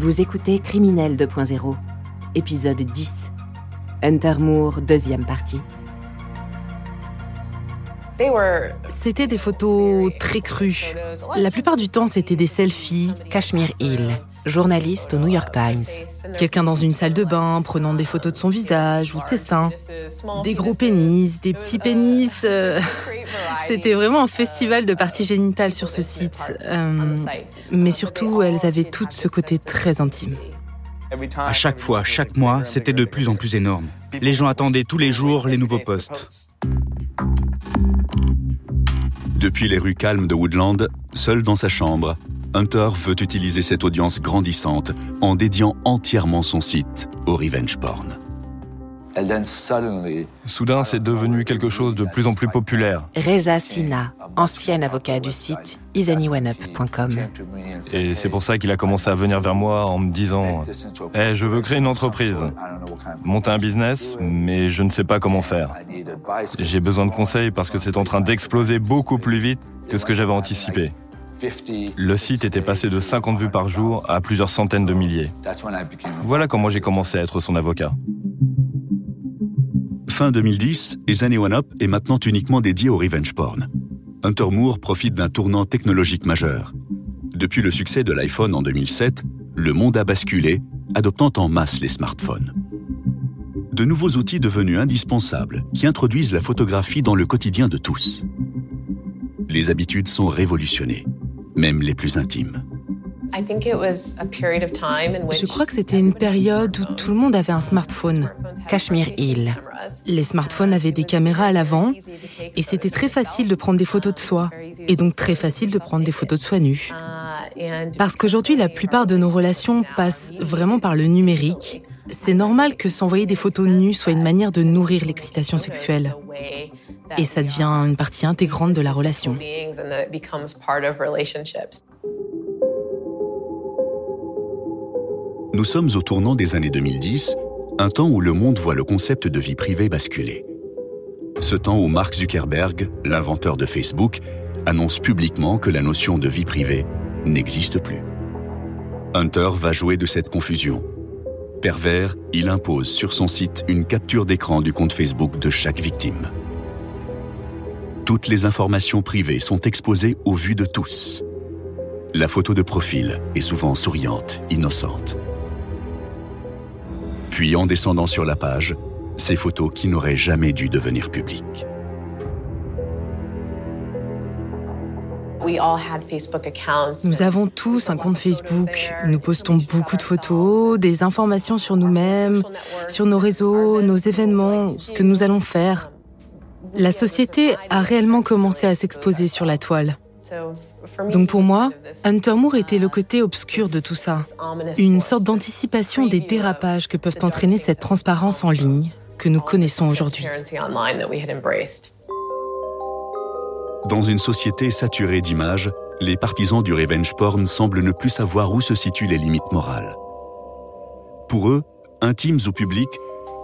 Vous écoutez Criminel 2.0, épisode 10. Hunter Moore, deuxième partie. C'était des photos très crues. La plupart du temps, c'était des selfies. Kashmir Hill, journaliste au New York Times. Quelqu'un dans une salle de bain prenant des photos de son visage ou de ses seins. Des gros pénis, des petits pénis. euh, C'était vraiment un festival de parties génitales sur ce site. Euh, mais surtout, elles avaient toutes ce côté très intime. À chaque fois, chaque mois, c'était de plus en plus énorme. Les gens attendaient tous les jours les nouveaux posts. Depuis les rues calmes de Woodland, seul dans sa chambre, Hunter veut utiliser cette audience grandissante en dédiant entièrement son site au revenge porn. Soudain, c'est devenu quelque chose de plus en plus populaire. Reza Sina, ancien avocat du site isanyouaneup.com. Et c'est pour ça qu'il a commencé à venir vers moi en me disant Eh, je veux créer une entreprise, monter un business, mais je ne sais pas comment faire. J'ai besoin de conseils parce que c'est en train d'exploser beaucoup plus vite que ce que j'avais anticipé. Le site était passé de 50 vues par jour à plusieurs centaines de milliers. Voilà comment j'ai commencé à être son avocat. Fin 2010, Is Anyone Up est maintenant uniquement dédié au revenge porn. Hunter Moore profite d'un tournant technologique majeur. Depuis le succès de l'iPhone en 2007, le monde a basculé, adoptant en masse les smartphones. De nouveaux outils devenus indispensables qui introduisent la photographie dans le quotidien de tous. Les habitudes sont révolutionnées, même les plus intimes. Je crois que c'était une période où tout le monde avait un smartphone. Kashmir Hill. Les smartphones avaient des caméras à l'avant et c'était très facile de prendre des photos de soi et donc très facile de prendre des photos de soi nue. Parce qu'aujourd'hui, la plupart de nos relations passent vraiment par le numérique. C'est normal que s'envoyer des photos nues soit une manière de nourrir l'excitation sexuelle. Et ça devient une partie intégrante de la relation. Nous sommes au tournant des années 2010, un temps où le monde voit le concept de vie privée basculer. Ce temps où Mark Zuckerberg, l'inventeur de Facebook, annonce publiquement que la notion de vie privée n'existe plus. Hunter va jouer de cette confusion. Pervers, il impose sur son site une capture d'écran du compte Facebook de chaque victime. Toutes les informations privées sont exposées aux vues de tous. La photo de profil est souvent souriante, innocente. Puis en descendant sur la page, ces photos qui n'auraient jamais dû devenir publiques. Nous avons tous un compte Facebook. Nous postons beaucoup de photos, des informations sur nous-mêmes, sur nos réseaux, nos événements, ce que nous allons faire. La société a réellement commencé à s'exposer sur la toile. Donc pour moi, Hunter Moore était le côté obscur de tout ça. Une sorte d'anticipation des dérapages que peuvent entraîner cette transparence en ligne que nous connaissons aujourd'hui. Dans une société saturée d'images, les partisans du revenge porn semblent ne plus savoir où se situent les limites morales. Pour eux, intimes ou publiques,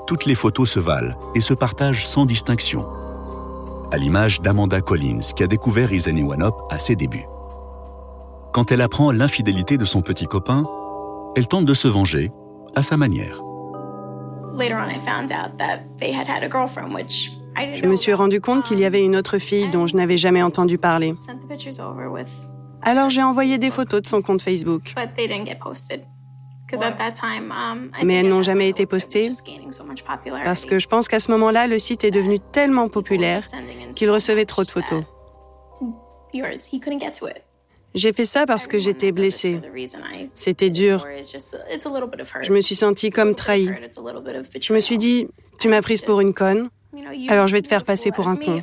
toutes les photos se valent et se partagent sans distinction. À l'image d'Amanda Collins, qui a découvert Anyone Up à ses débuts. Quand elle apprend l'infidélité de son petit copain, elle tente de se venger à sa manière. Je me suis rendu compte qu'il y avait une autre fille dont je n'avais jamais entendu parler. Alors j'ai envoyé des photos de son compte Facebook. Mais elles n'ont jamais été postées parce que je pense qu'à ce moment-là, le site est devenu tellement populaire qu'il recevait trop de photos. J'ai fait ça parce que j'étais blessée. C'était dur. Je me suis sentie comme trahie. Je me suis dit, tu m'as prise pour une conne, alors je vais te faire passer pour un con.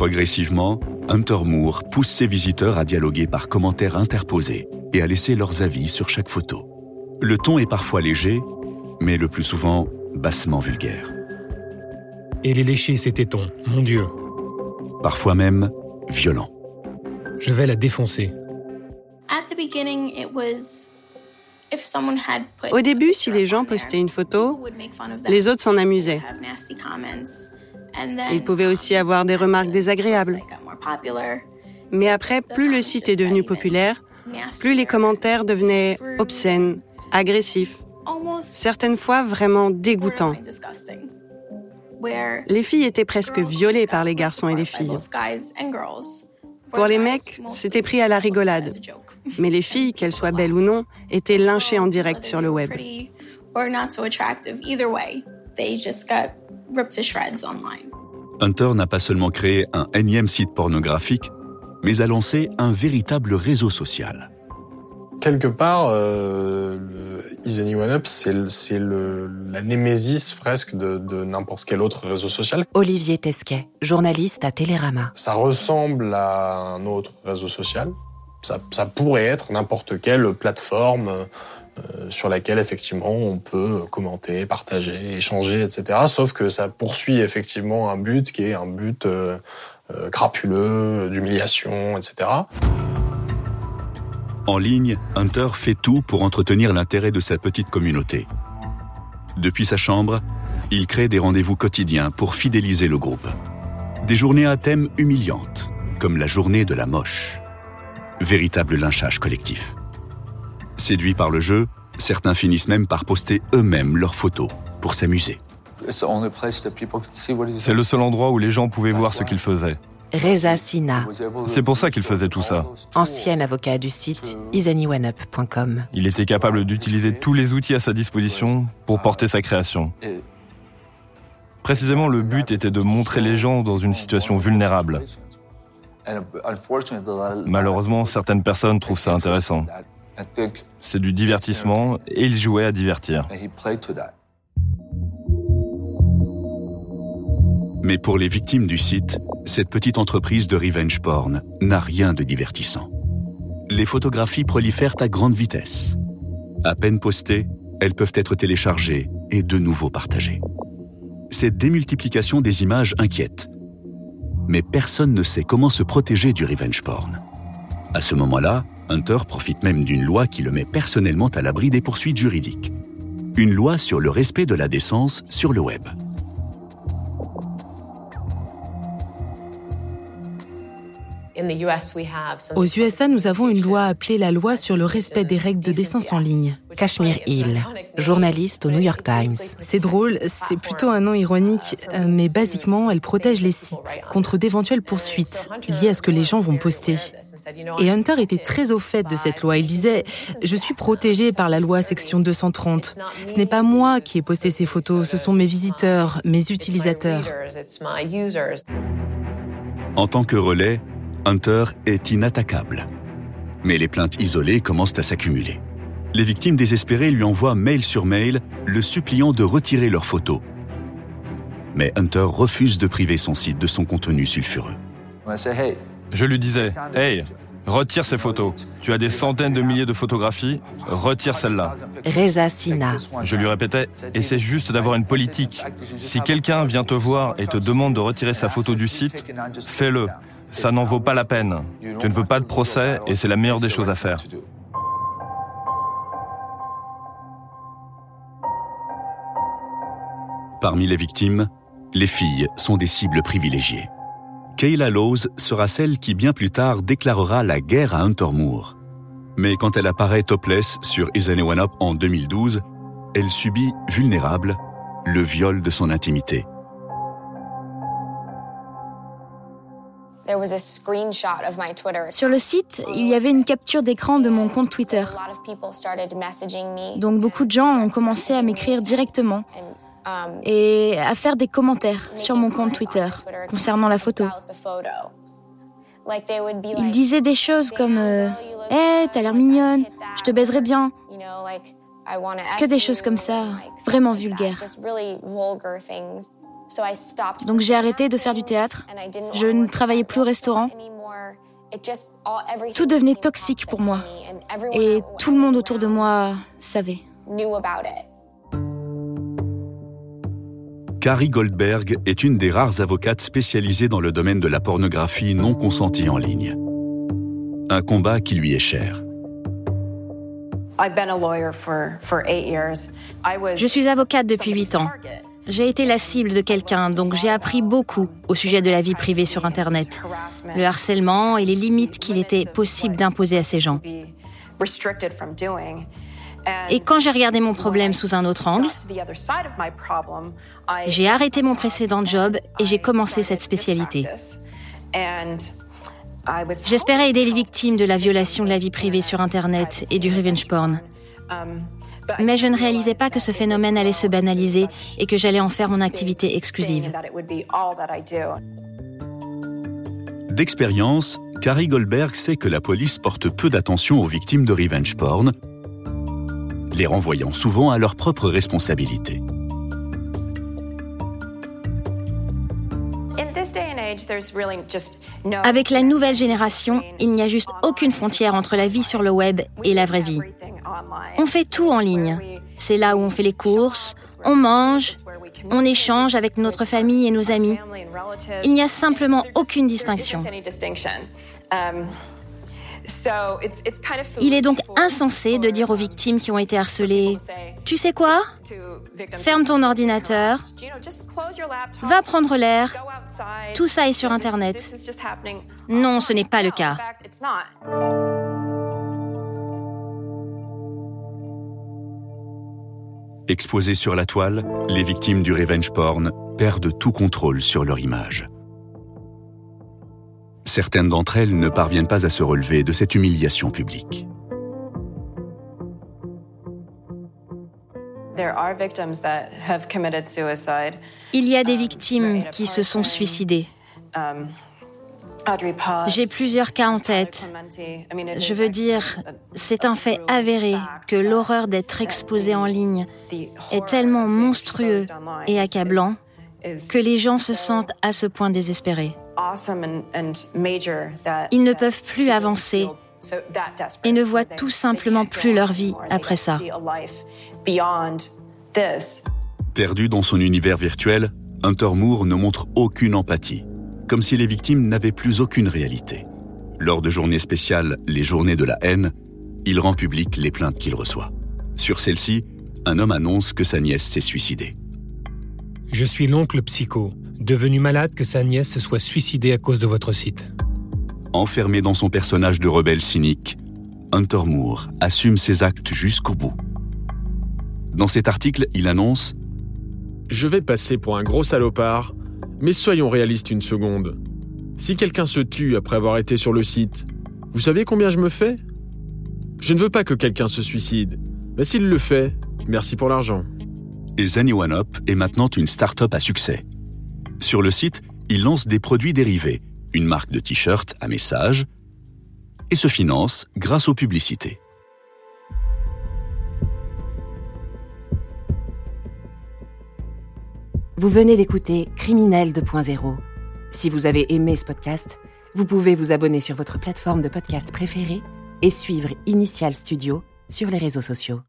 Progressivement, Hunter Moore pousse ses visiteurs à dialoguer par commentaires interposés et à laisser leurs avis sur chaque photo. Le ton est parfois léger, mais le plus souvent bassement vulgaire. Et les lécher ces tétons, mon Dieu. Parfois même violent. Je vais la défoncer. Au début, si les gens postaient une photo, les autres s'en amusaient. Il pouvait aussi avoir des remarques désagréables. Mais après, plus le site est devenu populaire, plus les commentaires devenaient obscènes, agressifs, certaines fois vraiment dégoûtants. Les filles étaient presque violées par les garçons et les filles. Pour les mecs, c'était pris à la rigolade. Mais les filles, qu'elles soient belles ou non, étaient lynchées en direct sur le web. Hunter n'a pas seulement créé un énième site pornographique, mais a lancé un véritable réseau social. Quelque part, euh, Is Anyone Up, c'est la némésis presque de, de n'importe quel autre réseau social. Olivier Tesquet, journaliste à Télérama. Ça ressemble à un autre réseau social. Ça, ça pourrait être n'importe quelle plateforme euh, sur laquelle effectivement on peut commenter, partager, échanger, etc. Sauf que ça poursuit effectivement un but qui est un but euh, euh crapuleux, d'humiliation, etc. En ligne, Hunter fait tout pour entretenir l'intérêt de sa petite communauté. Depuis sa chambre, il crée des rendez-vous quotidiens pour fidéliser le groupe. Des journées à thème humiliantes, comme la journée de la moche. Véritable lynchage collectif. Séduits par le jeu, certains finissent même par poster eux-mêmes leurs photos pour s'amuser. C'est le seul endroit où les gens pouvaient voir ce qu'il faisait. Reza Sina. C'est pour ça qu'il faisait tout ça. Ancien avocat du site isanywanup.com. Il était capable d'utiliser tous les outils à sa disposition pour porter sa création. Précisément, le but était de montrer les gens dans une situation vulnérable. Malheureusement, certaines personnes trouvent ça intéressant. C'est du divertissement et il jouait à divertir. Mais pour les victimes du site, cette petite entreprise de revenge porn n'a rien de divertissant. Les photographies prolifèrent à grande vitesse. À peine postées, elles peuvent être téléchargées et de nouveau partagées. Cette démultiplication des images inquiète. Mais personne ne sait comment se protéger du revenge porn. À ce moment-là, Hunter profite même d'une loi qui le met personnellement à l'abri des poursuites juridiques. Une loi sur le respect de la décence sur le web. Aux USA, nous avons une loi appelée la loi sur le respect des règles de décence en ligne. Kashmir Hill, journaliste au New York Times. C'est drôle, c'est plutôt un nom ironique, euh, mais basiquement, elle protège les sites contre d'éventuelles poursuites liées à ce que les gens vont poster. Et Hunter était très au fait de cette loi. Il disait Je suis protégé par la loi section 230. Ce n'est pas moi qui ai posté ces photos, ce sont mes visiteurs, mes utilisateurs. En tant que relais, Hunter est inattaquable. Mais les plaintes isolées commencent à s'accumuler. Les victimes désespérées lui envoient mail sur mail le suppliant de retirer leurs photos. Mais Hunter refuse de priver son site de son contenu sulfureux. Je lui disais, Hey, retire ces photos. Tu as des centaines de milliers de photographies, retire celle-là. Reza Sina. Je lui répétais, essaie juste d'avoir une politique. Si quelqu'un vient te voir et te demande de retirer sa photo du site, fais-le. Ça n'en vaut pas la peine. Tu ne veux pas de procès et c'est la meilleure des choses à faire. Parmi les victimes, les filles sont des cibles privilégiées. Kayla Lowes sera celle qui bien plus tard déclarera la guerre à Hunter Moore. Mais quand elle apparaît topless sur Is Anyone Up en 2012, elle subit, vulnérable, le viol de son intimité. Sur le site, il y avait une capture d'écran de mon compte Twitter. Donc beaucoup de gens ont commencé à m'écrire directement et à faire des commentaires sur mon compte Twitter concernant la photo. Ils disaient des choses comme euh, t'as l'air mignonne, je te baiserais bien. Que des choses comme ça, vraiment vulgaires. Donc j'ai arrêté de faire du théâtre. Je ne travaillais plus au restaurant. Tout devenait toxique pour moi. Et tout le monde autour de moi savait. Carrie Goldberg est une des rares avocates spécialisées dans le domaine de la pornographie non consentie en ligne. Un combat qui lui est cher. Je suis avocate depuis 8 ans. j'ai été la cible de quelqu'un, donc j'ai appris beaucoup au sujet de la vie privée sur Internet, le harcèlement et les limites qu'il était possible d'imposer à ces gens. Et quand j'ai regardé mon problème sous un autre angle, j'ai arrêté mon précédent job et j'ai commencé cette spécialité. J'espérais aider les victimes de la violation de la vie privée sur Internet et du revenge porn. Mais je ne réalisais pas que ce phénomène allait se banaliser et que j'allais en faire mon activité exclusive. D'expérience, Carrie Goldberg sait que la police porte peu d'attention aux victimes de revenge porn, les renvoyant souvent à leurs propres responsabilités. Avec la nouvelle génération, il n'y a juste aucune frontière entre la vie sur le web et la vraie vie. On fait tout en ligne. C'est là où on fait les courses, on mange, on échange avec notre famille et nos amis. Il n'y a simplement aucune distinction. Il est donc insensé de dire aux victimes qui ont été harcelées, tu sais quoi? Ferme ton ordinateur, va prendre l'air, tout ça est sur Internet. Non, ce n'est pas le cas. Exposées sur la toile, les victimes du revenge porn perdent tout contrôle sur leur image. Certaines d'entre elles ne parviennent pas à se relever de cette humiliation publique. Il y a des victimes qui se sont suicidées. Um, J'ai plusieurs cas en tête. Je veux dire, c'est un fait avéré que l'horreur d'être exposé en ligne est tellement monstrueux et accablant que les gens se sentent à ce point désespérés. Ils ne peuvent plus avancer et ne voient tout simplement plus leur vie après ça. Perdu dans son univers virtuel, Hunter Moore ne montre aucune empathie, comme si les victimes n'avaient plus aucune réalité. Lors de journées spéciales, les journées de la haine, il rend public les plaintes qu'il reçoit. Sur celle-ci, un homme annonce que sa nièce s'est suicidée. Je suis l'oncle psycho, devenu malade que sa nièce se soit suicidée à cause de votre site. Enfermé dans son personnage de rebelle cynique, Hunter Moore assume ses actes jusqu'au bout. Dans cet article, il annonce Je vais passer pour un gros salopard, mais soyons réalistes une seconde. Si quelqu'un se tue après avoir été sur le site, vous savez combien je me fais? Je ne veux pas que quelqu'un se suicide, mais s'il le fait, merci pour l'argent et Zenny est maintenant une start-up à succès. Sur le site, il lance des produits dérivés, une marque de t-shirts à message, et se finance grâce aux publicités. Vous venez d'écouter Criminel 2.0. Si vous avez aimé ce podcast, vous pouvez vous abonner sur votre plateforme de podcast préférée et suivre Initial Studio sur les réseaux sociaux.